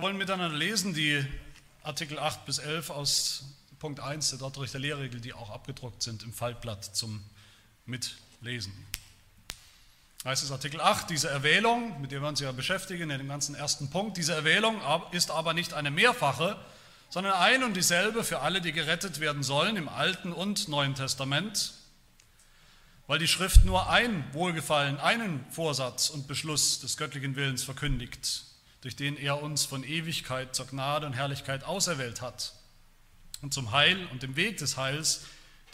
Wir wollen miteinander lesen die Artikel 8 bis 11 aus Punkt 1 der Dotterich Lehrregel, die auch abgedruckt sind im Faltblatt zum Mitlesen. Heißt es Artikel 8, diese Erwählung, mit der wir uns ja beschäftigen in dem ganzen ersten Punkt, diese Erwählung ist aber nicht eine mehrfache, sondern ein und dieselbe für alle, die gerettet werden sollen im Alten und Neuen Testament, weil die Schrift nur ein Wohlgefallen, einen Vorsatz und Beschluss des göttlichen Willens verkündigt durch den er uns von Ewigkeit zur Gnade und Herrlichkeit auserwählt hat und zum Heil und dem Weg des Heils,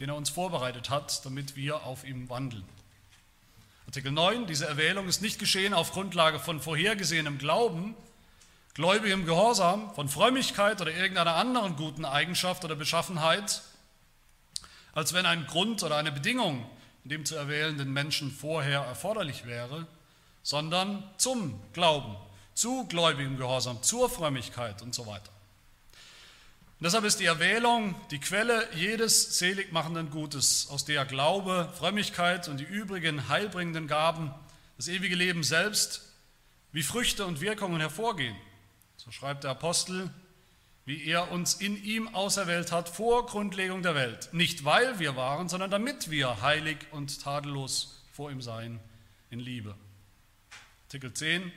den er uns vorbereitet hat, damit wir auf ihm wandeln. Artikel 9, diese Erwählung ist nicht geschehen auf Grundlage von vorhergesehenem Glauben, gläubigem Gehorsam, von Frömmigkeit oder irgendeiner anderen guten Eigenschaft oder Beschaffenheit, als wenn ein Grund oder eine Bedingung in dem zu erwählenden Menschen vorher erforderlich wäre, sondern zum Glauben zu gläubigem Gehorsam, zur Frömmigkeit und so weiter. Und deshalb ist die Erwählung die Quelle jedes seligmachenden Gutes, aus der Glaube, Frömmigkeit und die übrigen heilbringenden Gaben, das ewige Leben selbst, wie Früchte und Wirkungen hervorgehen. So schreibt der Apostel, wie er uns in ihm auserwählt hat vor Grundlegung der Welt. Nicht weil wir waren, sondern damit wir heilig und tadellos vor ihm seien in Liebe. Artikel 10.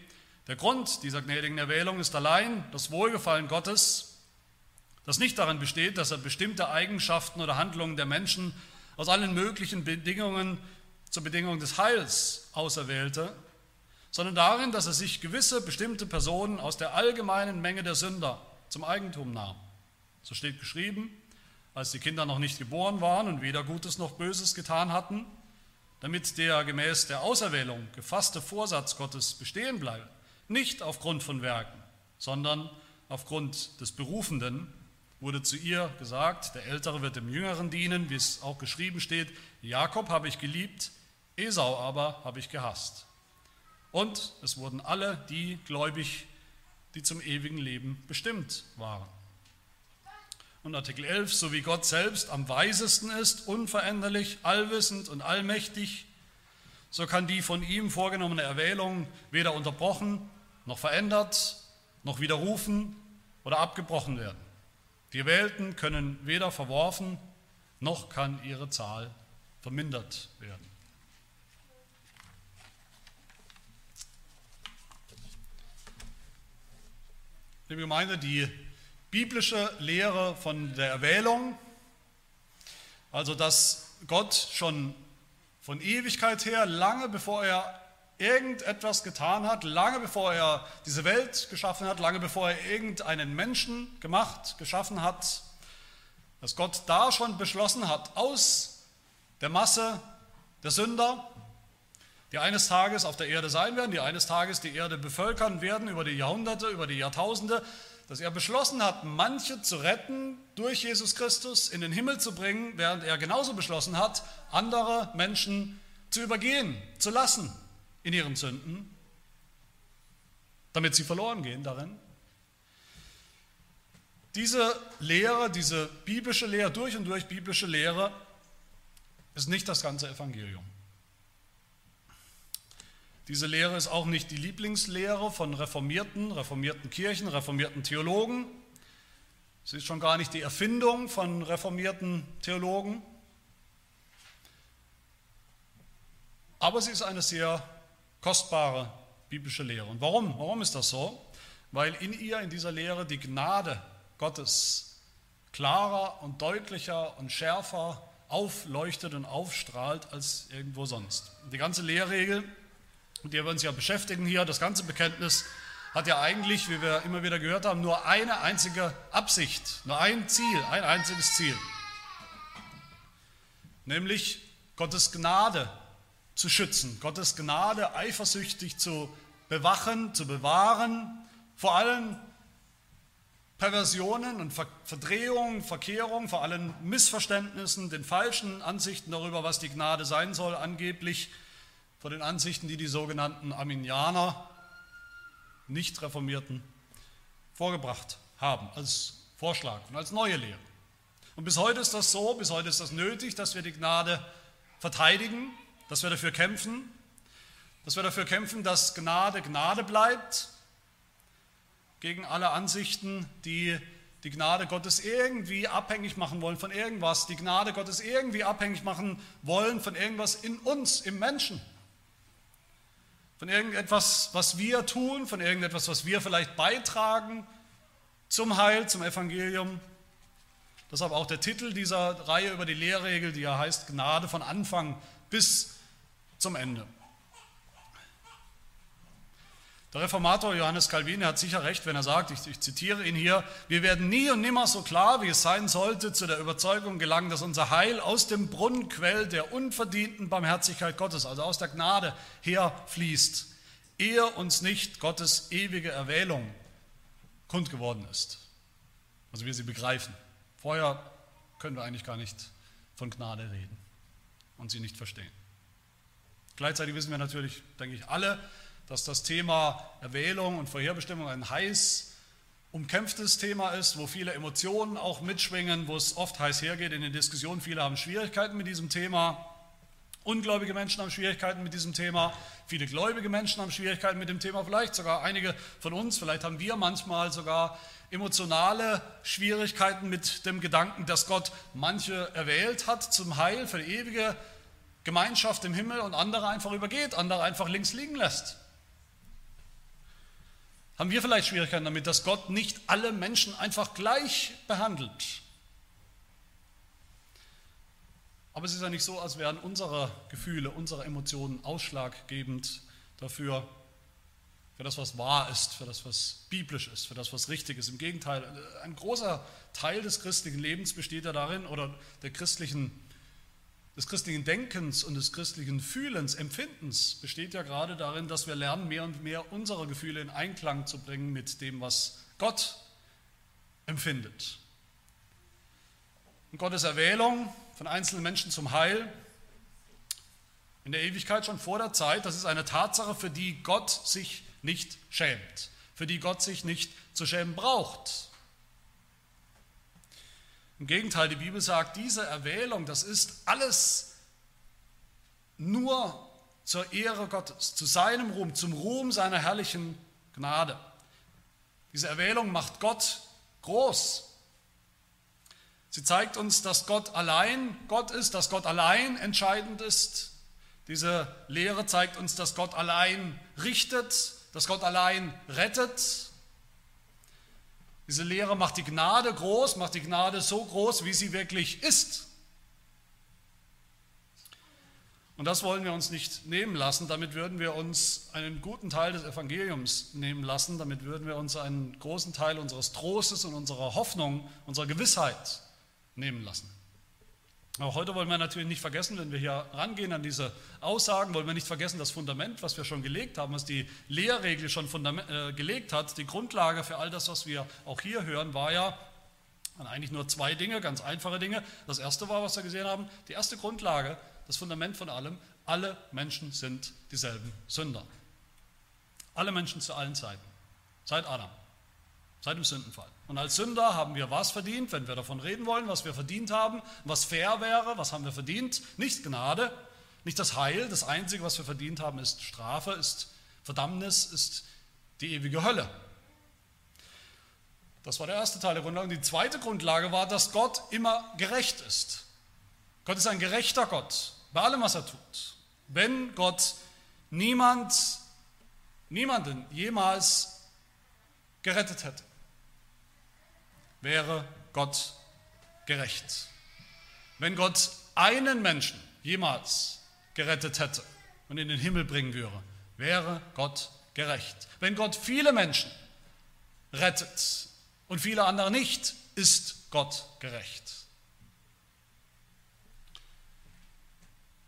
Der Grund dieser gnädigen Erwählung ist allein das Wohlgefallen Gottes, das nicht darin besteht, dass er bestimmte Eigenschaften oder Handlungen der Menschen aus allen möglichen Bedingungen zur Bedingung des Heils auserwählte, sondern darin, dass er sich gewisse bestimmte Personen aus der allgemeinen Menge der Sünder zum Eigentum nahm. So steht geschrieben, als die Kinder noch nicht geboren waren und weder Gutes noch Böses getan hatten, damit der gemäß der Auserwählung gefasste Vorsatz Gottes bestehen bleibe nicht aufgrund von Werken, sondern aufgrund des Berufenden wurde zu ihr gesagt, der Ältere wird dem Jüngeren dienen, wie es auch geschrieben steht, Jakob habe ich geliebt, Esau aber habe ich gehasst. Und es wurden alle die gläubig, die zum ewigen Leben bestimmt waren. Und Artikel 11, so wie Gott selbst am weisesten ist, unveränderlich, allwissend und allmächtig, so kann die von ihm vorgenommene Erwählung weder unterbrochen noch verändert, noch widerrufen oder abgebrochen werden. Die Wählten können weder verworfen, noch kann ihre Zahl vermindert werden. Liebe Gemeinde, die biblische Lehre von der Erwählung, also dass Gott schon von Ewigkeit her, lange bevor er irgendetwas getan hat, lange bevor er diese Welt geschaffen hat, lange bevor er irgendeinen Menschen gemacht, geschaffen hat, dass Gott da schon beschlossen hat, aus der Masse der Sünder, die eines Tages auf der Erde sein werden, die eines Tages die Erde bevölkern werden über die Jahrhunderte, über die Jahrtausende, dass er beschlossen hat, manche zu retten, durch Jesus Christus in den Himmel zu bringen, während er genauso beschlossen hat, andere Menschen zu übergehen, zu lassen, in ihren Sünden, damit sie verloren gehen darin. Diese Lehre, diese biblische Lehre, durch und durch biblische Lehre, ist nicht das ganze Evangelium. Diese Lehre ist auch nicht die Lieblingslehre von reformierten, reformierten Kirchen, reformierten Theologen. Sie ist schon gar nicht die Erfindung von reformierten Theologen. Aber sie ist eine sehr kostbare biblische Lehre. Und warum? Warum ist das so? Weil in ihr, in dieser Lehre, die Gnade Gottes klarer und deutlicher und schärfer aufleuchtet und aufstrahlt als irgendwo sonst. Die ganze Lehrregel, mit der wir uns ja beschäftigen hier, das ganze Bekenntnis, hat ja eigentlich, wie wir immer wieder gehört haben, nur eine einzige Absicht, nur ein Ziel, ein einziges Ziel. Nämlich Gottes Gnade zu schützen, Gottes Gnade eifersüchtig zu bewachen, zu bewahren, vor allen Perversionen und Verdrehungen, Verkehrungen, vor allen Missverständnissen, den falschen Ansichten darüber, was die Gnade sein soll, angeblich vor den Ansichten, die die sogenannten Arminianer, nicht Reformierten, vorgebracht haben als Vorschlag und als neue Lehre. Und bis heute ist das so, bis heute ist das nötig, dass wir die Gnade verteidigen, dass wir dafür kämpfen, dass wir dafür kämpfen, dass Gnade Gnade bleibt, gegen alle Ansichten, die die Gnade Gottes irgendwie abhängig machen wollen von irgendwas, die Gnade Gottes irgendwie abhängig machen wollen von irgendwas in uns, im Menschen. Von irgendetwas, was wir tun, von irgendetwas, was wir vielleicht beitragen zum Heil, zum Evangelium. Deshalb auch der Titel dieser Reihe über die Lehrregel, die ja heißt Gnade von Anfang bis zum Ende. Der Reformator Johannes Calvin hat sicher recht, wenn er sagt, ich, ich, zitiere ihn hier, wir werden nie und nimmer so klar, wie es sein sollte, zu der Überzeugung gelangen, dass unser Heil aus dem Brunnenquell der unverdienten Barmherzigkeit Gottes, also aus der Gnade herfließt, ehe uns nicht Gottes ewige Erwählung kund geworden ist. Also wir sie begreifen. Vorher können wir eigentlich gar nicht von Gnade reden und sie nicht verstehen. Gleichzeitig wissen wir natürlich, denke ich, alle, dass das Thema Erwählung und Vorherbestimmung ein heiß umkämpftes Thema ist, wo viele Emotionen auch mitschwingen, wo es oft heiß hergeht in den Diskussionen. Viele haben Schwierigkeiten mit diesem Thema. Ungläubige Menschen haben Schwierigkeiten mit diesem Thema. Viele gläubige Menschen haben Schwierigkeiten mit dem Thema. Vielleicht sogar einige von uns, vielleicht haben wir manchmal sogar emotionale Schwierigkeiten mit dem Gedanken, dass Gott manche erwählt hat zum Heil für die ewige Gemeinschaft im Himmel und andere einfach übergeht, andere einfach links liegen lässt. Haben wir vielleicht Schwierigkeiten damit, dass Gott nicht alle Menschen einfach gleich behandelt? Aber es ist ja nicht so, als wären unsere Gefühle, unsere Emotionen ausschlaggebend dafür, für das, was wahr ist, für das, was biblisch ist, für das, was richtig ist. Im Gegenteil, ein großer Teil des christlichen Lebens besteht ja darin, oder der christlichen des christlichen Denkens und des christlichen Fühlens, Empfindens besteht ja gerade darin, dass wir lernen, mehr und mehr unsere Gefühle in Einklang zu bringen mit dem, was Gott empfindet. Und Gottes Erwählung von einzelnen Menschen zum Heil in der Ewigkeit schon vor der Zeit, das ist eine Tatsache, für die Gott sich nicht schämt, für die Gott sich nicht zu schämen braucht. Im Gegenteil, die Bibel sagt, diese Erwählung, das ist alles nur zur Ehre Gottes, zu seinem Ruhm, zum Ruhm seiner herrlichen Gnade. Diese Erwählung macht Gott groß. Sie zeigt uns, dass Gott allein Gott ist, dass Gott allein entscheidend ist. Diese Lehre zeigt uns, dass Gott allein richtet, dass Gott allein rettet, diese Lehre macht die Gnade groß, macht die Gnade so groß, wie sie wirklich ist. Und das wollen wir uns nicht nehmen lassen. Damit würden wir uns einen guten Teil des Evangeliums nehmen lassen. Damit würden wir uns einen großen Teil unseres Trostes und unserer Hoffnung, unserer Gewissheit nehmen lassen. Aber heute wollen wir natürlich nicht vergessen, wenn wir hier rangehen an diese Aussagen, wollen wir nicht vergessen das Fundament, was wir schon gelegt haben, was die Lehrregel schon äh, gelegt hat. Die Grundlage für all das, was wir auch hier hören, war ja eigentlich nur zwei Dinge, ganz einfache Dinge. Das erste war, was wir gesehen haben, die erste Grundlage, das Fundament von allem, alle Menschen sind dieselben Sünder. Alle Menschen zu allen Zeiten, seit Adam, seit dem Sündenfall. Und als Sünder haben wir was verdient, wenn wir davon reden wollen, was wir verdient haben, was fair wäre, was haben wir verdient? Nicht Gnade, nicht das Heil. Das Einzige, was wir verdient haben, ist Strafe, ist Verdammnis, ist die ewige Hölle. Das war der erste Teil der Grundlage. Die zweite Grundlage war, dass Gott immer gerecht ist. Gott ist ein gerechter Gott bei allem, was er tut. Wenn Gott niemand, niemanden jemals gerettet hätte, wäre Gott gerecht. Wenn Gott einen Menschen jemals gerettet hätte und in den Himmel bringen würde, wäre Gott gerecht. Wenn Gott viele Menschen rettet und viele andere nicht, ist Gott gerecht.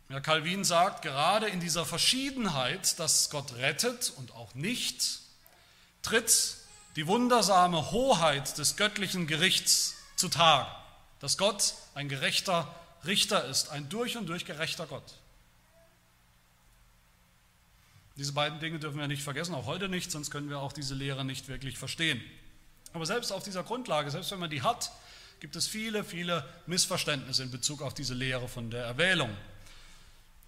Ja, Calvin sagt, gerade in dieser Verschiedenheit, dass Gott rettet und auch nicht, tritt die wundersame Hoheit des göttlichen Gerichts zutage, dass Gott ein gerechter Richter ist, ein durch und durch gerechter Gott. Diese beiden Dinge dürfen wir nicht vergessen, auch heute nicht, sonst können wir auch diese Lehre nicht wirklich verstehen. Aber selbst auf dieser Grundlage, selbst wenn man die hat, gibt es viele, viele Missverständnisse in Bezug auf diese Lehre von der Erwählung.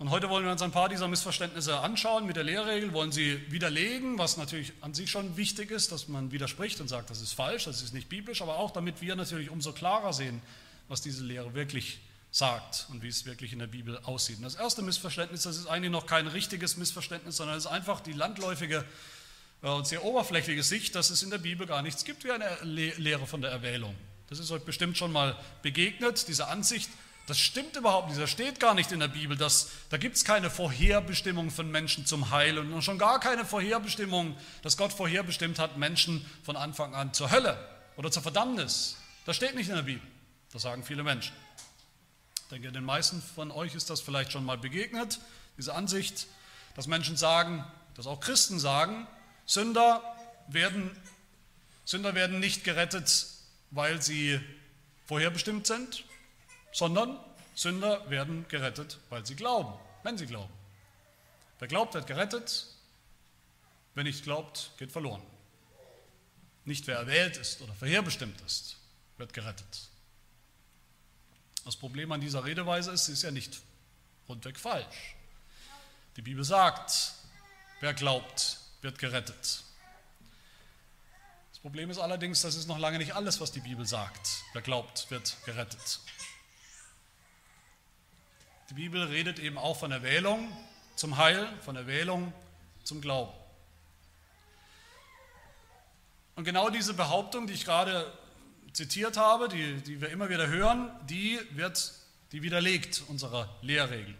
Und heute wollen wir uns ein paar dieser Missverständnisse anschauen mit der Lehrregel, wollen sie widerlegen, was natürlich an sich schon wichtig ist, dass man widerspricht und sagt, das ist falsch, das ist nicht biblisch, aber auch damit wir natürlich umso klarer sehen, was diese Lehre wirklich sagt und wie es wirklich in der Bibel aussieht. Und das erste Missverständnis, das ist eigentlich noch kein richtiges Missverständnis, sondern es ist einfach die landläufige äh, und sehr oberflächliche Sicht, dass es in der Bibel gar nichts gibt wie eine Lehre von der Erwählung. Das ist euch bestimmt schon mal begegnet, diese Ansicht, das stimmt überhaupt nicht, das steht gar nicht in der Bibel. Das, da gibt es keine Vorherbestimmung von Menschen zum Heil und schon gar keine Vorherbestimmung, dass Gott vorherbestimmt hat, Menschen von Anfang an zur Hölle oder zur Verdammnis. Das steht nicht in der Bibel. Das sagen viele Menschen. Ich denke, den meisten von euch ist das vielleicht schon mal begegnet, diese Ansicht, dass Menschen sagen, dass auch Christen sagen, Sünder werden, Sünder werden nicht gerettet, weil sie vorherbestimmt sind, sondern Sünder werden gerettet, weil sie glauben, wenn sie glauben. Wer glaubt, wird gerettet, wer nicht glaubt, geht verloren. Nicht wer erwählt ist oder vorherbestimmt ist, wird gerettet. Das Problem an dieser Redeweise ist, sie ist ja nicht rundweg falsch. Die Bibel sagt, wer glaubt, wird gerettet. Das Problem ist allerdings, das ist noch lange nicht alles, was die Bibel sagt. Wer glaubt, wird gerettet. Die Bibel redet eben auch von Erwählung zum Heil, von Erwählung zum Glauben. Und genau diese Behauptung, die ich gerade zitiert habe, die, die wir immer wieder hören, die wird, die widerlegt unserer Lehrregel.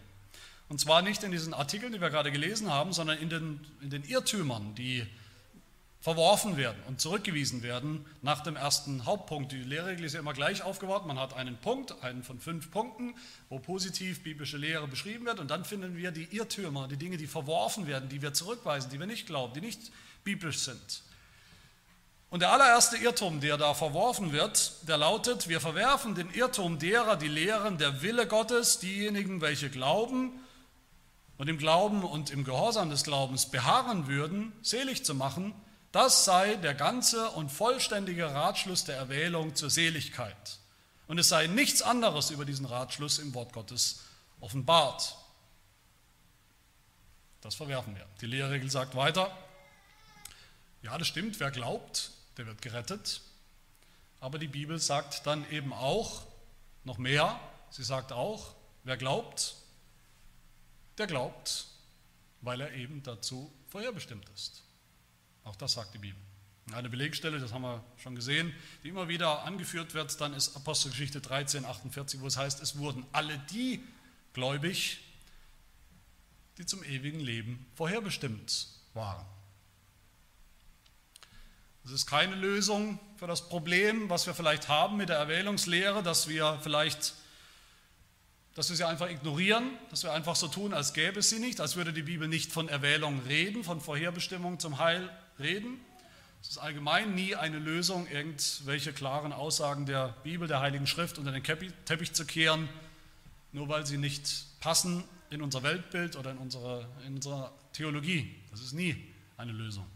Und zwar nicht in diesen Artikeln, die wir gerade gelesen haben, sondern in den, in den Irrtümern, die verworfen werden und zurückgewiesen werden nach dem ersten Hauptpunkt. Die Lehrregel ist ja immer gleich aufgebaut. Man hat einen Punkt, einen von fünf Punkten, wo positiv biblische Lehre beschrieben wird. Und dann finden wir die Irrtümer, die Dinge, die verworfen werden, die wir zurückweisen, die wir nicht glauben, die nicht biblisch sind. Und der allererste Irrtum, der da verworfen wird, der lautet, wir verwerfen den Irrtum derer, die lehren, der Wille Gottes, diejenigen, welche glauben und im Glauben und im Gehorsam des Glaubens beharren würden, selig zu machen, das sei der ganze und vollständige Ratschluss der Erwählung zur Seligkeit. Und es sei nichts anderes über diesen Ratschluss im Wort Gottes offenbart. Das verwerfen wir. Die Lehrregel sagt weiter, ja, das stimmt, wer glaubt, der wird gerettet. Aber die Bibel sagt dann eben auch noch mehr. Sie sagt auch, wer glaubt, der glaubt, weil er eben dazu vorherbestimmt ist. Auch das sagt die Bibel. Eine Belegstelle, das haben wir schon gesehen, die immer wieder angeführt wird, dann ist Apostelgeschichte 13, 48, wo es heißt, es wurden alle die gläubig, die zum ewigen Leben vorherbestimmt waren. Das ist keine Lösung für das Problem, was wir vielleicht haben mit der Erwählungslehre, dass wir vielleicht, dass wir sie einfach ignorieren, dass wir einfach so tun, als gäbe es sie nicht, als würde die Bibel nicht von Erwählung reden, von Vorherbestimmung zum Heil reden. Es ist allgemein nie eine Lösung, irgendwelche klaren Aussagen der Bibel, der Heiligen Schrift unter den Teppich zu kehren, nur weil sie nicht passen in unser Weltbild oder in unsere, in unserer Theologie. Das ist nie eine Lösung.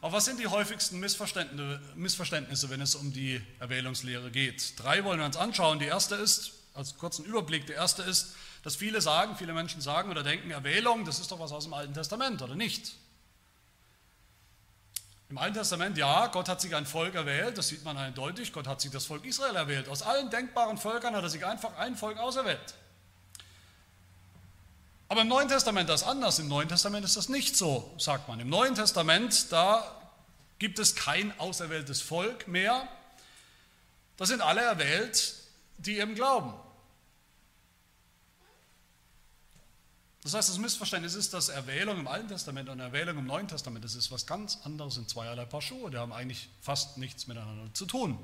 Aber was sind die häufigsten Missverständnisse, wenn es um die Erwählungslehre geht? Drei wollen wir uns anschauen. Die erste ist, als kurzen Überblick, der erste ist, dass viele sagen, viele Menschen sagen oder denken, Erwählung, das ist doch was aus dem Alten Testament, oder nicht? Im Alten Testament, ja, Gott hat sich ein Volk erwählt, das sieht man eindeutig, Gott hat sich das Volk Israel erwählt. Aus allen denkbaren Völkern hat er sich einfach ein Volk auserwählt. Aber im Neuen Testament das anders. Im Neuen Testament ist das nicht so, sagt man. Im Neuen Testament, da gibt es kein auserwähltes Volk mehr. Da sind alle erwählt, die eben glauben. Das heißt, das Missverständnis ist, dass Erwählung im Alten Testament und Erwählung im Neuen Testament, das ist was ganz anderes in zweierlei Paar Schuhe. Die haben eigentlich fast nichts miteinander zu tun.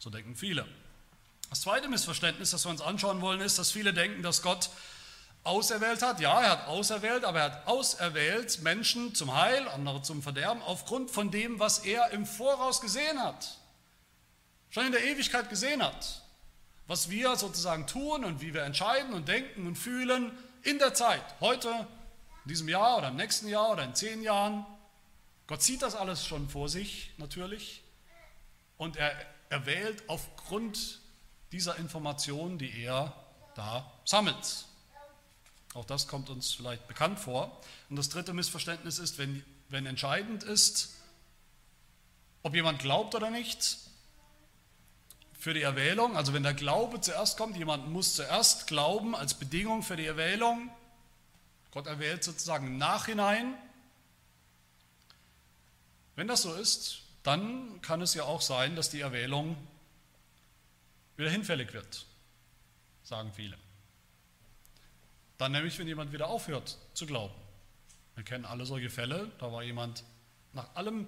So denken viele. Das zweite Missverständnis, das wir uns anschauen wollen, ist, dass viele denken, dass Gott auserwählt hat. Ja, er hat auserwählt, aber er hat auserwählt Menschen zum Heil, andere zum Verderben, aufgrund von dem, was er im Voraus gesehen hat. Schon in der Ewigkeit gesehen hat. Was wir sozusagen tun und wie wir entscheiden und denken und fühlen, in der Zeit, heute, in diesem Jahr oder im nächsten Jahr oder in zehn Jahren. Gott sieht das alles schon vor sich, natürlich. Und er erwählt aufgrund dieser Informationen, die er da sammelt. Auch das kommt uns vielleicht bekannt vor. Und das dritte Missverständnis ist, wenn, wenn entscheidend ist, ob jemand glaubt oder nicht, für die Erwählung, also wenn der Glaube zuerst kommt, jemand muss zuerst glauben als Bedingung für die Erwählung, Gott erwählt sozusagen im Nachhinein. Wenn das so ist, dann kann es ja auch sein, dass die Erwählung wieder hinfällig wird, sagen viele. Dann nämlich, wenn jemand wieder aufhört zu glauben. Wir kennen alle solche Fälle, da war jemand nach allem,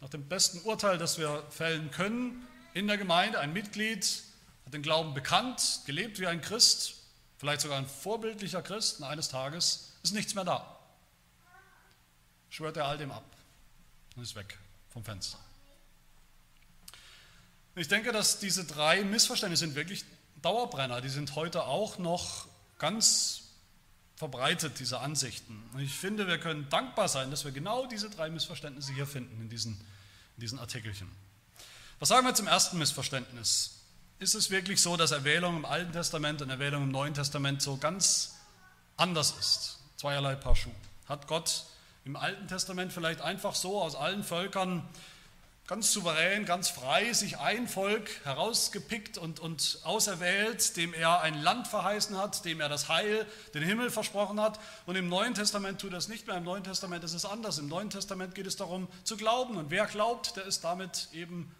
nach dem besten Urteil, das wir fällen können, in der Gemeinde, ein Mitglied, hat den Glauben bekannt, gelebt wie ein Christ, vielleicht sogar ein vorbildlicher Christ, und eines Tages ist nichts mehr da. Schwört er all dem ab und ist weg vom Fenster. Ich denke, dass diese drei Missverständnisse sind wirklich Dauerbrenner. Die sind heute auch noch ganz verbreitet, diese Ansichten. Und ich finde, wir können dankbar sein, dass wir genau diese drei Missverständnisse hier finden in diesen, in diesen Artikelchen. Was sagen wir zum ersten Missverständnis? Ist es wirklich so, dass Erwählung im Alten Testament und Erwählung im Neuen Testament so ganz anders ist? Zweierlei Paar Schuh. Hat Gott im Alten Testament vielleicht einfach so aus allen Völkern ganz souverän, ganz frei sich ein Volk herausgepickt und, und auserwählt, dem er ein Land verheißen hat, dem er das Heil, den Himmel versprochen hat. Und im Neuen Testament tut das nicht mehr. Im Neuen Testament ist es anders. Im Neuen Testament geht es darum zu glauben. Und wer glaubt, der ist damit eben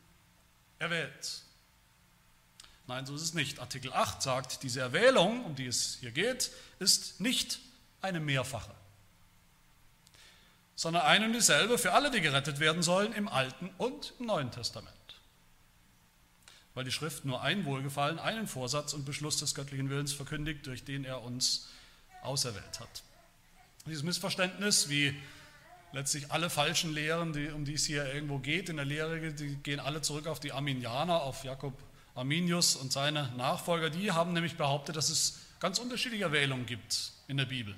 erwählt. Nein, so ist es nicht. Artikel 8 sagt, diese Erwählung, um die es hier geht, ist nicht eine mehrfache, sondern eine und dieselbe für alle, die gerettet werden sollen, im Alten und im Neuen Testament. Weil die Schrift nur ein Wohlgefallen, einen Vorsatz und Beschluss des göttlichen Willens verkündigt, durch den er uns auserwählt hat. Dieses Missverständnis, wie letztlich alle falschen Lehren, die, um die es hier irgendwo geht in der Lehre, die gehen alle zurück auf die Arminianer, auf Jakob Arminius und seine Nachfolger. Die haben nämlich behauptet, dass es ganz unterschiedliche Wählungen gibt in der Bibel.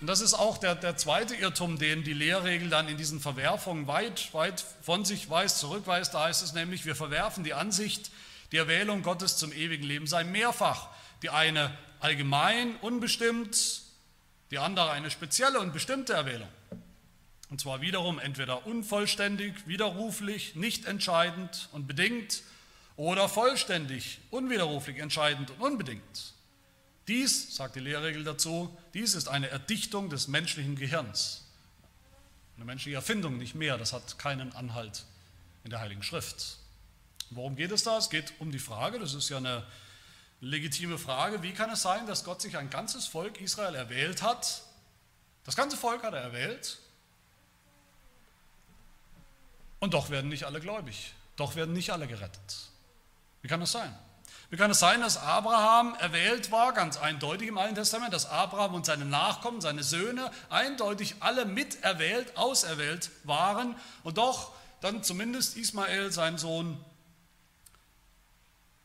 Und das ist auch der, der zweite Irrtum, den die Lehrregel dann in diesen Verwerfungen weit, weit von sich weist, zurückweist. Da heißt es nämlich, wir verwerfen die Ansicht, die Erwählung Gottes zum ewigen Leben sei mehrfach. Die eine allgemein, unbestimmt, die andere eine spezielle und bestimmte Erwählung. Und zwar wiederum entweder unvollständig, widerruflich, nicht entscheidend und bedingt oder vollständig, unwiderruflich, entscheidend und unbedingt. Dies, sagt die Lehrregel dazu, dies ist eine Erdichtung des menschlichen Gehirns. Eine menschliche Erfindung, nicht mehr. Das hat keinen Anhalt in der Heiligen Schrift. Worum geht es da? Es geht um die Frage, das ist ja eine legitime Frage, wie kann es sein, dass Gott sich ein ganzes Volk Israel erwählt hat? Das ganze Volk hat er erwählt. Und doch werden nicht alle gläubig. Doch werden nicht alle gerettet. Wie kann das sein? Wie kann es sein, dass Abraham erwählt war, ganz eindeutig im Alten Testament, dass Abraham und seine Nachkommen, seine Söhne, eindeutig alle miterwählt, auserwählt waren und doch dann zumindest Ismael, sein Sohn,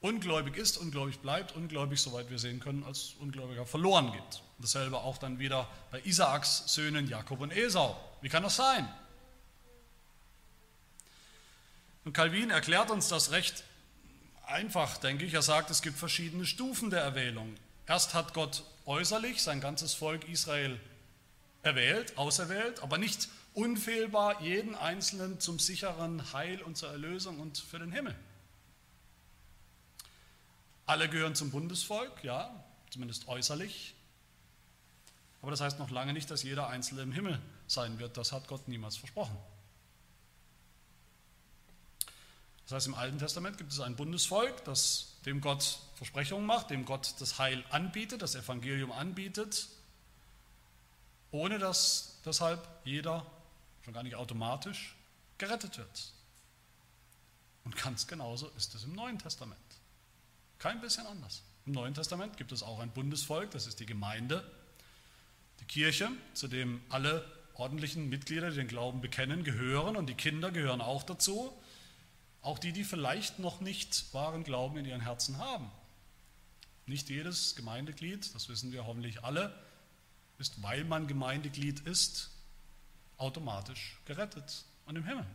ungläubig ist, ungläubig bleibt, ungläubig, soweit wir sehen können, als Ungläubiger verloren geht. Dasselbe auch dann wieder bei Isaaks Söhnen Jakob und Esau. Wie kann das sein? Und Calvin erklärt uns das recht einfach, denke ich. Er sagt, es gibt verschiedene Stufen der Erwählung. Erst hat Gott äußerlich sein ganzes Volk Israel erwählt, auserwählt, aber nicht unfehlbar jeden Einzelnen zum sicheren Heil und zur Erlösung und für den Himmel. Alle gehören zum Bundesvolk, ja, zumindest äußerlich. Aber das heißt noch lange nicht, dass jeder Einzelne im Himmel sein wird. Das hat Gott niemals versprochen. Das heißt, im Alten Testament gibt es ein Bundesvolk, das dem Gott Versprechungen macht, dem Gott das Heil anbietet, das Evangelium anbietet, ohne dass deshalb jeder, schon gar nicht automatisch, gerettet wird. Und ganz genauso ist es im Neuen Testament. Kein bisschen anders. Im Neuen Testament gibt es auch ein Bundesvolk, das ist die Gemeinde, die Kirche, zu dem alle ordentlichen Mitglieder, die den Glauben bekennen, gehören und die Kinder gehören auch dazu. Auch die, die vielleicht noch nicht wahren Glauben in ihren Herzen haben. Nicht jedes Gemeindeglied, das wissen wir hoffentlich alle, ist, weil man Gemeindeglied ist, automatisch gerettet und im Himmel.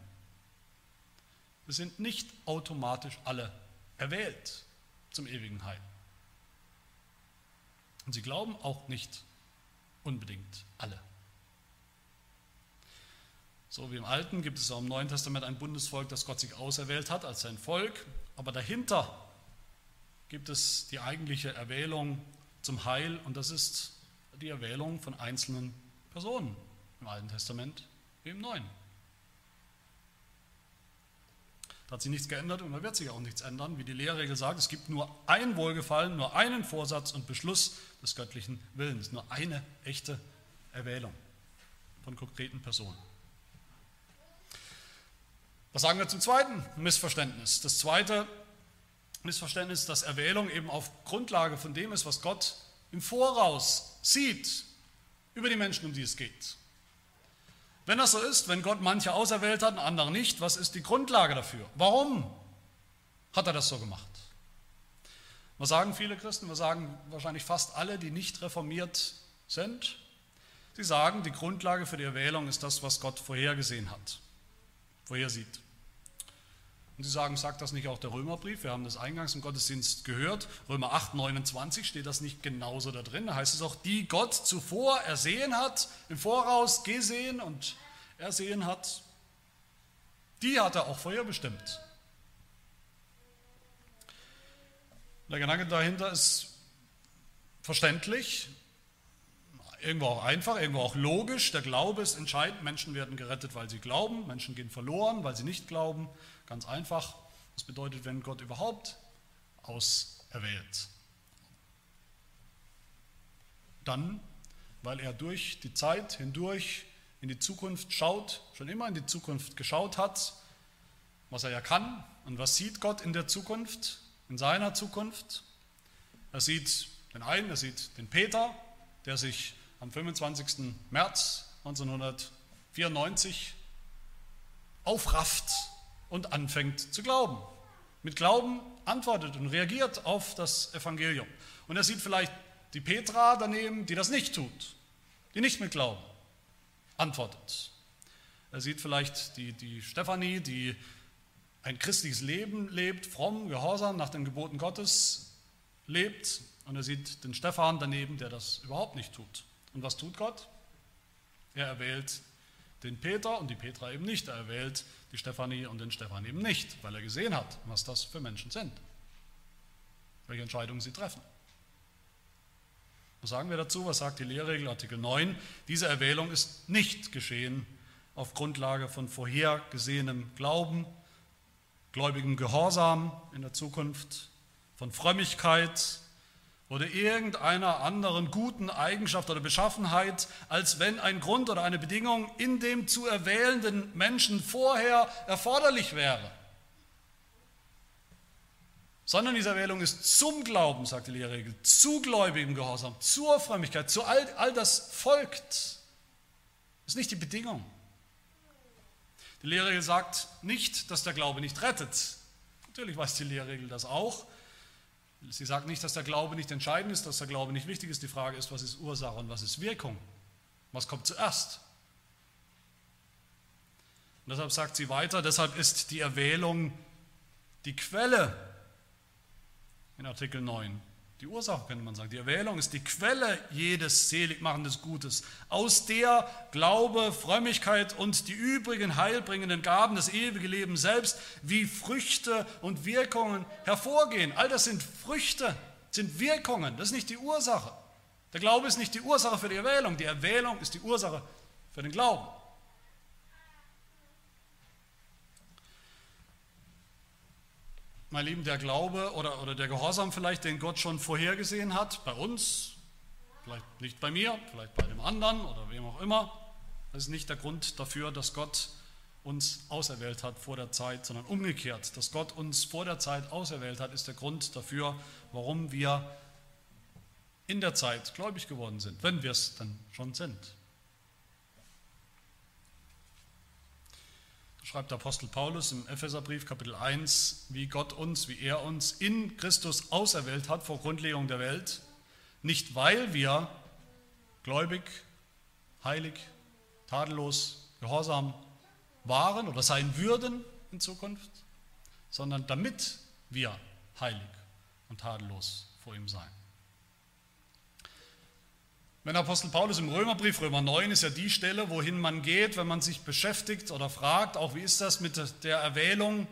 Wir sind nicht automatisch alle erwählt zum ewigen Heil. Und sie glauben auch nicht unbedingt alle. So wie im Alten gibt es auch im Neuen Testament ein Bundesvolk, das Gott sich auserwählt hat als sein Volk, aber dahinter gibt es die eigentliche Erwählung zum Heil und das ist die Erwählung von einzelnen Personen im Alten Testament wie im Neuen. Da hat sich nichts geändert und da wird sich auch nichts ändern. Wie die Lehrregel sagt, es gibt nur ein Wohlgefallen, nur einen Vorsatz und Beschluss des göttlichen Willens. Nur eine echte Erwählung von konkreten Personen. Was sagen wir zum zweiten Missverständnis? Das zweite Missverständnis, dass Erwählung eben auf Grundlage von dem ist, was Gott im Voraus sieht über die Menschen, um die es geht. Wenn das so ist, wenn Gott manche auserwählt hat und andere nicht, was ist die Grundlage dafür? Warum hat er das so gemacht? Was sagen viele Christen? Wir sagen wahrscheinlich fast alle, die nicht reformiert sind. Sie sagen, die Grundlage für die Erwählung ist das, was Gott vorhergesehen hat, vorhersieht. Und sie sagen, sagt das nicht auch der Römerbrief? Wir haben das eingangs im Gottesdienst gehört. Römer 8, 29 steht das nicht genauso da drin. Da heißt es auch, die Gott zuvor ersehen hat, im Voraus gesehen und ersehen hat, die hat er auch vorher bestimmt. Der Gedanke dahinter ist verständlich, irgendwo auch einfach, irgendwo auch logisch. Der Glaube ist entscheidend. Menschen werden gerettet, weil sie glauben. Menschen gehen verloren, weil sie nicht glauben. Ganz einfach. Das bedeutet, wenn Gott überhaupt auserwählt, dann, weil er durch die Zeit hindurch in die Zukunft schaut, schon immer in die Zukunft geschaut hat, was er ja kann. Und was sieht Gott in der Zukunft, in seiner Zukunft? Er sieht den einen, er sieht den Peter, der sich am 25. März 1994 aufrafft und anfängt zu glauben. Mit Glauben antwortet und reagiert auf das Evangelium. Und er sieht vielleicht die Petra daneben, die das nicht tut, die nicht mit Glauben antwortet. Er sieht vielleicht die, die Stefanie, die ein christliches Leben lebt, fromm, gehorsam, nach den Geboten Gottes lebt. Und er sieht den Stefan daneben, der das überhaupt nicht tut. Und was tut Gott? Er erwählt den Peter und die Petra eben nicht. Er erwählt die Stefanie und den Stefan eben nicht, weil er gesehen hat, was das für Menschen sind, welche Entscheidungen sie treffen. Was sagen wir dazu? Was sagt die Lehrregel Artikel 9? Diese Erwählung ist nicht geschehen auf Grundlage von vorhergesehenem Glauben, gläubigem Gehorsam in der Zukunft, von Frömmigkeit, oder irgendeiner anderen guten Eigenschaft oder Beschaffenheit, als wenn ein Grund oder eine Bedingung in dem zu erwählenden Menschen vorher erforderlich wäre. Sondern diese Erwählung ist zum Glauben, sagt die Lehrregel, zu gläubigem Gehorsam, zur Frömmigkeit, zu all, all das folgt. Ist nicht die Bedingung. Die Lehrregel sagt nicht, dass der Glaube nicht rettet. Natürlich weiß die Lehrregel das auch. Sie sagt nicht, dass der Glaube nicht entscheidend ist, dass der Glaube nicht wichtig ist. Die Frage ist, was ist Ursache und was ist Wirkung? Was kommt zuerst? Und deshalb sagt sie weiter, deshalb ist die Erwählung die Quelle in Artikel 9 die Ursache, könnte man sagen. Die Erwählung ist die Quelle jedes seligmachenden Gutes, aus der Glaube, Frömmigkeit und die übrigen heilbringenden Gaben des ewigen Lebens selbst wie Früchte und Wirkungen hervorgehen. All das sind Früchte, sind Wirkungen, das ist nicht die Ursache. Der Glaube ist nicht die Ursache für die Erwählung, die Erwählung ist die Ursache für den Glauben. Mein Lieben, der Glaube oder, oder der Gehorsam vielleicht, den Gott schon vorhergesehen hat, bei uns, vielleicht nicht bei mir, vielleicht bei dem anderen oder wem auch immer, das ist nicht der Grund dafür, dass Gott uns auserwählt hat vor der Zeit, sondern umgekehrt. Dass Gott uns vor der Zeit auserwählt hat, ist der Grund dafür, warum wir in der Zeit gläubig geworden sind, wenn wir es dann schon sind. Schreibt der Apostel Paulus im Epheserbrief Kapitel 1, wie Gott uns, wie er uns in Christus auserwählt hat vor Grundlegung der Welt, nicht weil wir gläubig, heilig, tadellos, gehorsam waren oder sein würden in Zukunft, sondern damit wir heilig und tadellos vor ihm sein. Wenn Apostel Paulus im Römerbrief, Römer 9 ist ja die Stelle, wohin man geht, wenn man sich beschäftigt oder fragt, auch wie ist das mit der Erwählung.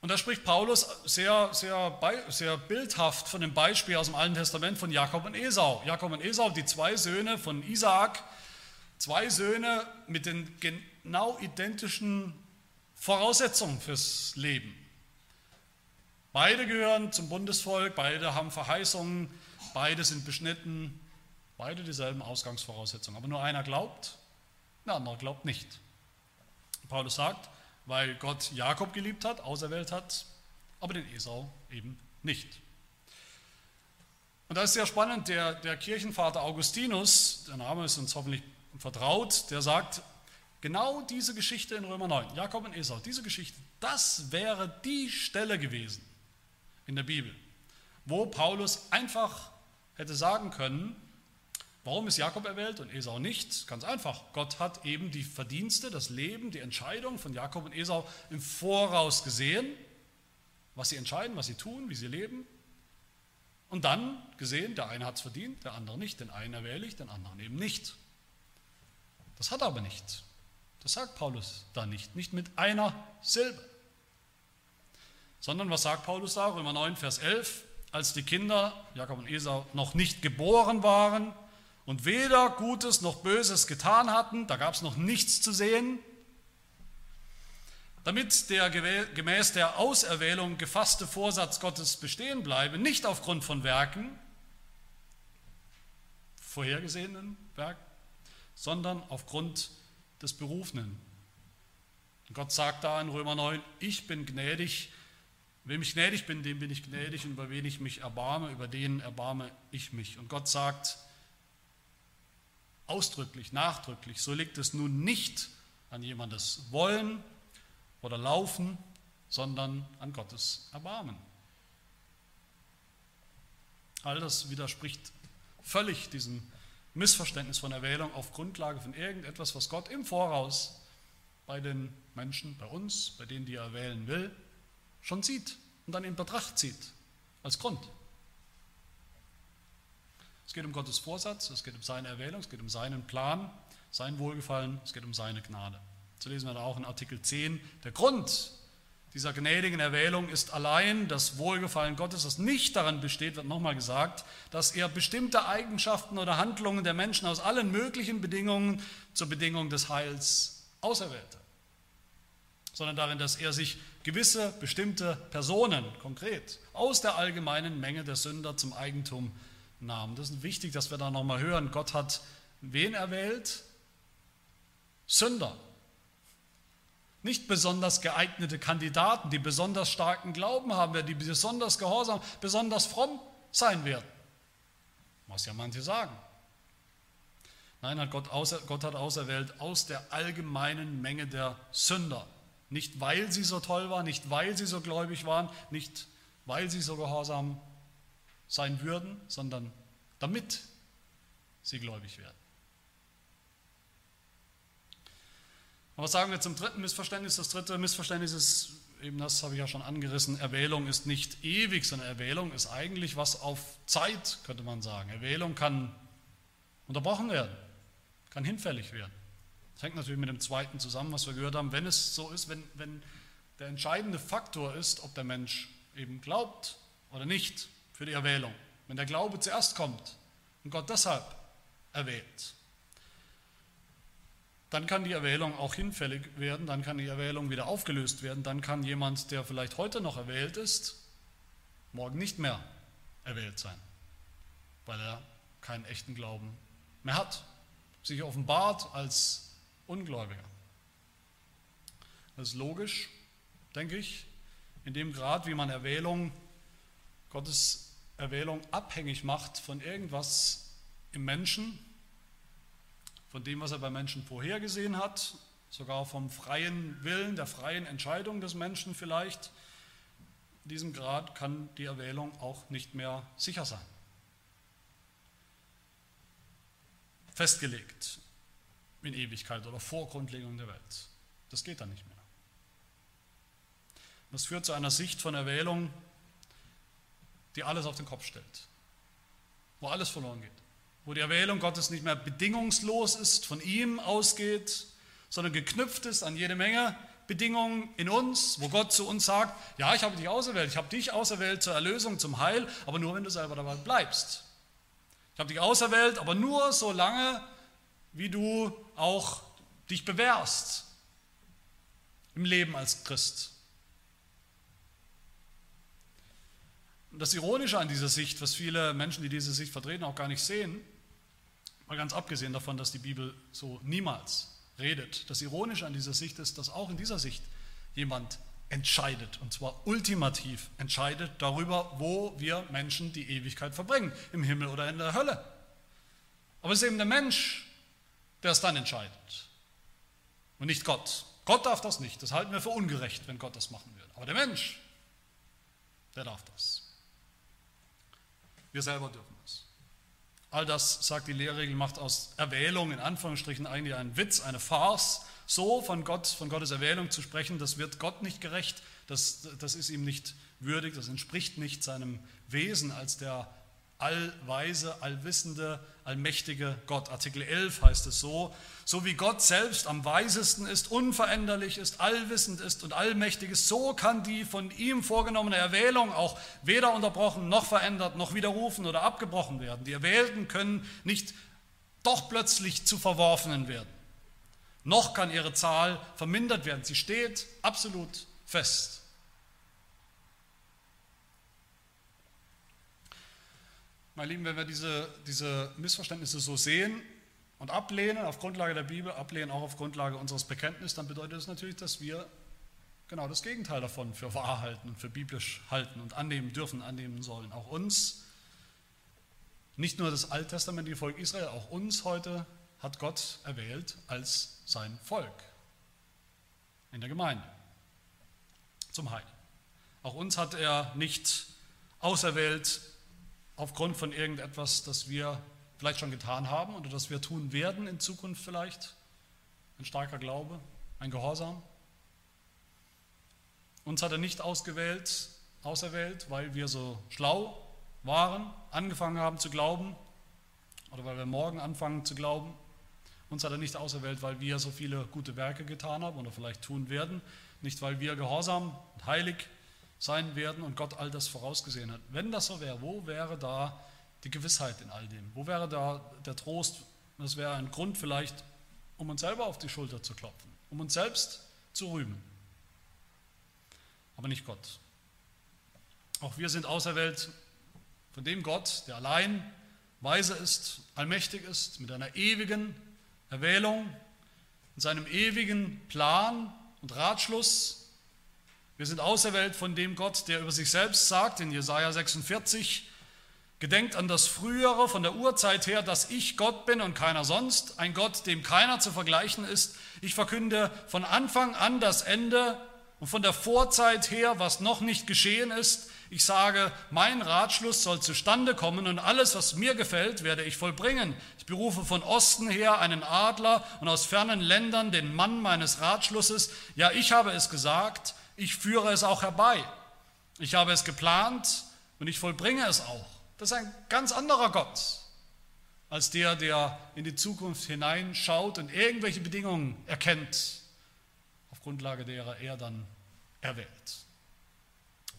Und da spricht Paulus sehr, sehr, sehr bildhaft von dem Beispiel aus dem Alten Testament von Jakob und Esau. Jakob und Esau, die zwei Söhne von Isaak, zwei Söhne mit den genau identischen Voraussetzungen fürs Leben. Beide gehören zum Bundesvolk, beide haben Verheißungen, beide sind beschnitten, beide dieselben Ausgangsvoraussetzungen. Aber nur einer glaubt, der andere glaubt nicht. Paulus sagt, weil Gott Jakob geliebt hat, auserwählt hat, aber den Esau eben nicht. Und da ist sehr spannend, der, der Kirchenvater Augustinus, der Name ist uns hoffentlich vertraut, der sagt, genau diese Geschichte in Römer 9, Jakob und Esau, diese Geschichte, das wäre die Stelle gewesen in der Bibel, wo Paulus einfach hätte sagen können, warum ist Jakob erwählt und Esau nicht? Ganz einfach, Gott hat eben die Verdienste, das Leben, die Entscheidung von Jakob und Esau im Voraus gesehen, was sie entscheiden, was sie tun, wie sie leben. Und dann gesehen, der eine hat es verdient, der andere nicht, den einen erwähle ich, den anderen eben nicht. Das hat er aber nicht. Das sagt Paulus da nicht, nicht mit einer Silbe. Sondern was sagt Paulus da? Römer 9, Vers 11. Als die Kinder, Jakob und Esau, noch nicht geboren waren und weder Gutes noch Böses getan hatten, da gab es noch nichts zu sehen, damit der gemäß der Auserwählung gefasste Vorsatz Gottes bestehen bleibe, nicht aufgrund von Werken, vorhergesehenen Werken, sondern aufgrund des Berufenen. Und Gott sagt da in Römer 9, ich bin gnädig, wem ich gnädig bin, dem bin ich gnädig und über wen ich mich erbarme, über den erbarme ich mich. Und Gott sagt ausdrücklich, nachdrücklich, so liegt es nun nicht an jemandes Wollen oder Laufen, sondern an Gottes Erbarmen. All das widerspricht völlig diesem Missverständnis von Erwählung auf Grundlage von irgendetwas, was Gott im Voraus bei den Menschen, bei uns, bei denen, die er wählen will, schon sieht und dann in Betracht zieht als Grund. Es geht um Gottes Vorsatz, es geht um seine Erwählung, es geht um seinen Plan, sein Wohlgefallen, es geht um seine Gnade. So lesen wir da auch in Artikel 10. Der Grund dieser gnädigen Erwählung ist allein das Wohlgefallen Gottes, das nicht daran besteht, wird nochmal gesagt, dass er bestimmte Eigenschaften oder Handlungen der Menschen aus allen möglichen Bedingungen zur Bedingung des Heils auserwählte, sondern darin, dass er sich gewisse bestimmte Personen konkret aus der allgemeinen Menge der Sünder zum Eigentum nahm. Das ist wichtig, dass wir da nochmal hören. Gott hat wen erwählt? Sünder nicht besonders geeignete Kandidaten, die besonders starken Glauben haben werden, die besonders gehorsam, besonders fromm sein werden. Muss ja manche sagen. Nein, hat Gott, außer, Gott hat auserwählt aus der allgemeinen Menge der Sünder. Nicht weil sie so toll waren, nicht weil sie so gläubig waren, nicht weil sie so gehorsam sein würden, sondern damit sie gläubig werden. Und was sagen wir zum dritten Missverständnis? Das dritte Missverständnis ist, eben das habe ich ja schon angerissen, Erwählung ist nicht ewig, sondern Erwählung ist eigentlich was auf Zeit, könnte man sagen. Erwählung kann unterbrochen werden, kann hinfällig werden. Das hängt natürlich mit dem zweiten zusammen, was wir gehört haben. Wenn es so ist, wenn, wenn der entscheidende Faktor ist, ob der Mensch eben glaubt oder nicht für die Erwählung. Wenn der Glaube zuerst kommt und Gott deshalb erwählt, dann kann die Erwählung auch hinfällig werden, dann kann die Erwählung wieder aufgelöst werden, dann kann jemand, der vielleicht heute noch erwählt ist, morgen nicht mehr erwählt sein, weil er keinen echten Glauben mehr hat, sich offenbart als Ungläubiger. Das ist logisch, denke ich, in dem Grad, wie man Erwählung, Gottes Erwählung abhängig macht von irgendwas im Menschen, von dem, was er bei Menschen vorhergesehen hat, sogar vom freien Willen, der freien Entscheidung des Menschen vielleicht. In diesem Grad kann die Erwählung auch nicht mehr sicher sein. Festgelegt in Ewigkeit oder vor Grundlegung der Welt. Das geht dann nicht mehr. Das führt zu einer Sicht von Erwählung, die alles auf den Kopf stellt. Wo alles verloren geht, wo die Erwählung Gottes nicht mehr bedingungslos ist, von ihm ausgeht, sondern geknüpft ist an jede Menge Bedingungen in uns, wo Gott zu uns sagt, ja, ich habe dich auserwählt, ich habe dich auserwählt zur Erlösung, zum Heil, aber nur wenn du selber dabei bleibst. Ich habe dich auserwählt, aber nur so lange, wie du auch dich bewährst im Leben als Christ. Und das Ironische an dieser Sicht, was viele Menschen, die diese Sicht vertreten, auch gar nicht sehen, mal ganz abgesehen davon, dass die Bibel so niemals redet. Das Ironische an dieser Sicht ist, dass auch in dieser Sicht jemand entscheidet, und zwar ultimativ entscheidet darüber, wo wir Menschen die Ewigkeit verbringen, im Himmel oder in der Hölle. Aber es ist eben der Mensch, der es dann entscheidet und nicht Gott. Gott darf das nicht, das halten wir für ungerecht, wenn Gott das machen würde. Aber der Mensch, der darf das. Wir selber dürfen es. All das, sagt die Lehrregel, macht aus Erwählung in Anführungsstrichen eigentlich einen Witz, eine Farce. So von Gott, von Gottes Erwählung zu sprechen, das wird Gott nicht gerecht, das, das ist ihm nicht würdig, das entspricht nicht seinem Wesen als der allweise, allwissende, allmächtige Gott. Artikel 11 heißt es so, so wie Gott selbst am weisesten ist, unveränderlich ist, allwissend ist und allmächtig ist, so kann die von ihm vorgenommene Erwählung auch weder unterbrochen noch verändert noch widerrufen oder abgebrochen werden. Die Erwählten können nicht doch plötzlich zu Verworfenen werden. Noch kann ihre Zahl vermindert werden. Sie steht absolut fest. Meine Lieben, wenn wir diese, diese Missverständnisse so sehen und ablehnen auf Grundlage der Bibel, ablehnen auch auf Grundlage unseres Bekenntnisses, dann bedeutet das natürlich, dass wir genau das Gegenteil davon für wahr halten und für biblisch halten und annehmen dürfen, annehmen sollen. Auch uns, nicht nur das alttestamentliche Volk Israel, auch uns heute hat Gott erwählt als sein Volk in der Gemeinde zum Heil. Auch uns hat er nicht auserwählt aufgrund von irgendetwas, das wir vielleicht schon getan haben oder das wir tun werden in Zukunft vielleicht. Ein starker Glaube, ein Gehorsam. Uns hat er nicht ausgewählt, auserwählt, weil wir so schlau waren, angefangen haben zu glauben oder weil wir morgen anfangen zu glauben. Uns hat er nicht auserwählt, weil wir so viele gute Werke getan haben oder vielleicht tun werden, nicht weil wir gehorsam und heilig sein werden und Gott all das vorausgesehen hat. Wenn das so wäre, wo wäre da die Gewissheit in all dem? Wo wäre da der Trost? Das wäre ein Grund vielleicht, um uns selber auf die Schulter zu klopfen, um uns selbst zu rühmen. Aber nicht Gott. Auch wir sind auserwählt von dem Gott, der allein weise ist, allmächtig ist, mit einer ewigen Erwählung, in seinem ewigen Plan und Ratschluss wir sind auserwählt von dem Gott, der über sich selbst sagt in Jesaja 46, Gedenkt an das Frühere von der Urzeit her, dass ich Gott bin und keiner sonst, ein Gott, dem keiner zu vergleichen ist. Ich verkünde von Anfang an das Ende und von der Vorzeit her, was noch nicht geschehen ist. Ich sage, mein Ratschluss soll zustande kommen und alles, was mir gefällt, werde ich vollbringen. Ich berufe von Osten her einen Adler und aus fernen Ländern den Mann meines Ratschlusses. Ja, ich habe es gesagt ich führe es auch herbei. Ich habe es geplant und ich vollbringe es auch. Das ist ein ganz anderer Gott als der, der in die Zukunft hineinschaut und irgendwelche Bedingungen erkennt, auf Grundlage derer er dann erwählt.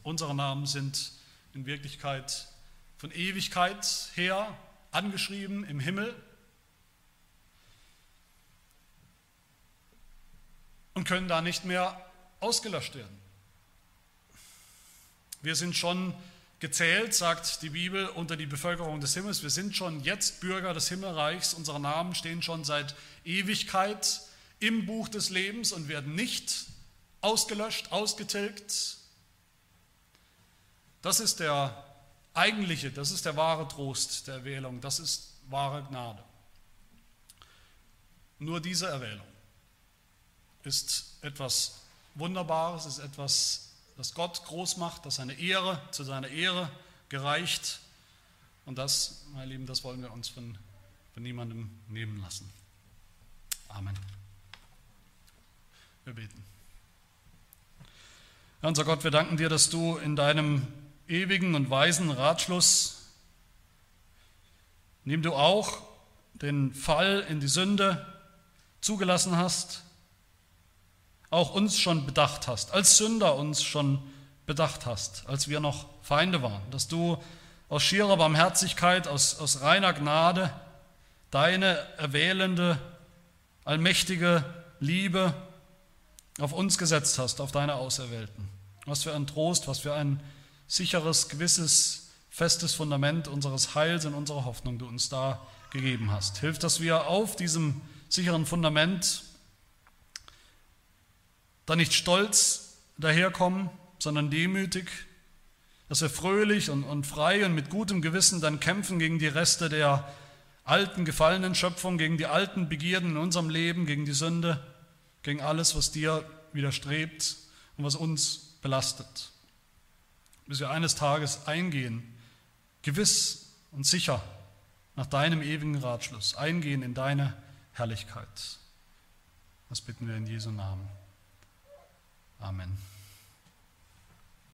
Unsere Namen sind in Wirklichkeit von Ewigkeit her angeschrieben im Himmel und können da nicht mehr ausgelöscht werden. Wir sind schon gezählt, sagt die Bibel, unter die Bevölkerung des Himmels. Wir sind schon jetzt Bürger des Himmelreichs. Unsere Namen stehen schon seit Ewigkeit im Buch des Lebens und werden nicht ausgelöscht, ausgetilgt. Das ist der eigentliche, das ist der wahre Trost der Erwählung, das ist wahre Gnade. Nur diese Erwählung ist etwas Wunderbares, ist etwas, das Gott groß macht, das seine Ehre zu seiner Ehre gereicht. Und das, meine Lieben, das wollen wir uns von, von niemandem nehmen lassen. Amen. Wir beten. Herr unser Gott, wir danken dir, dass du in deinem ewigen und weisen Ratschluss indem du auch den Fall in die Sünde zugelassen hast, auch uns schon bedacht hast, als Sünder uns schon bedacht hast, als wir noch Feinde waren, dass du aus schierer Barmherzigkeit, aus, aus reiner Gnade deine erwählende, allmächtige Liebe auf uns gesetzt hast, auf deine Auserwählten. Was für ein Trost, was für ein sicheres, gewisses, festes Fundament unseres Heils und unserer Hoffnung du uns da gegeben hast. Hilf, dass wir auf diesem sicheren Fundament da nicht stolz daherkommen, sondern demütig, dass wir fröhlich und, und frei und mit gutem Gewissen dann kämpfen gegen die Reste der alten, gefallenen Schöpfung, gegen die alten Begierden in unserem Leben, gegen die Sünde, gegen alles, was dir widerstrebt und was uns belastet. Bis wir eines Tages eingehen, gewiss und sicher nach deinem ewigen Ratschluss, eingehen in deine Herrlichkeit. Das bitten wir in Jesu Namen. Amen.